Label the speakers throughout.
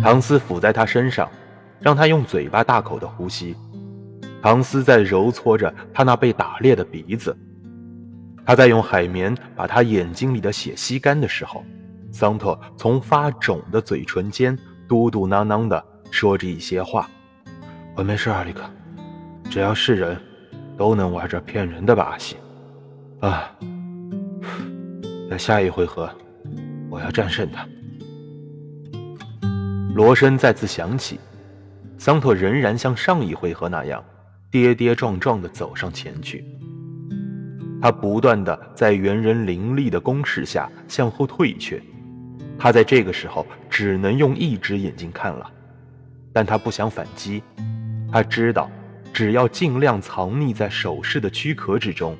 Speaker 1: 唐斯伏在他身上，让他用嘴巴大口的呼吸。唐斯在揉搓着他那被打裂的鼻子。他在用海绵把他眼睛里的血吸干的时候，桑特从发肿的嘴唇间嘟嘟囔囔的说着一些话：“
Speaker 2: 我没事，阿里克。只要是人，都能玩这骗人的把戏。啊，在下一回合，我要战胜他。”
Speaker 1: 锣声再次响起，桑托仍然像上一回合那样，跌跌撞撞地走上前去。他不断地在猿人凌厉的攻势下向后退却，他在这个时候只能用一只眼睛看了，但他不想反击。他知道，只要尽量藏匿在手势的躯壳之中，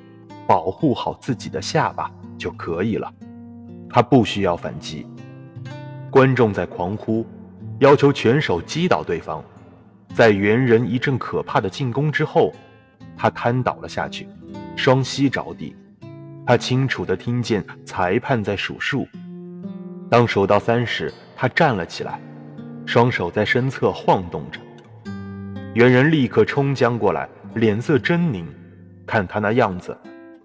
Speaker 1: 保护好自己的下巴就可以了。他不需要反击。观众在狂呼。要求拳手击倒对方，在猿人一阵可怕的进攻之后，他瘫倒了下去，双膝着地。他清楚地听见裁判在数数，当数到三时，他站了起来，双手在身侧晃动着。猿人立刻冲将过来，脸色狰狞，看他那样子，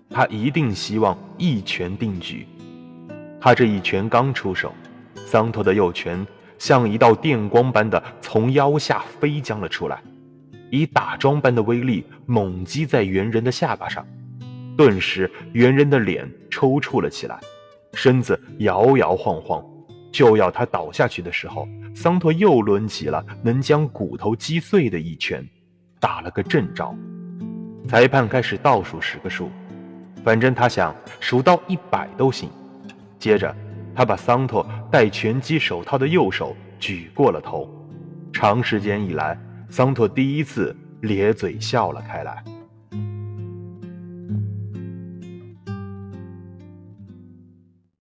Speaker 1: 他一定希望一拳定局。他这一拳刚出手，桑托的右拳。像一道电光般的从腰下飞将了出来，以打桩般的威力猛击在猿人的下巴上，顿时猿人的脸抽搐了起来，身子摇摇晃晃，就要他倒下去的时候，桑托又抡起了能将骨头击碎的一拳，打了个正着。裁判开始倒数十个数，反正他想数到一百都行。接着。他把桑托戴拳击手套的右手举过了头，长时间以来，桑托第一次咧嘴笑了开来。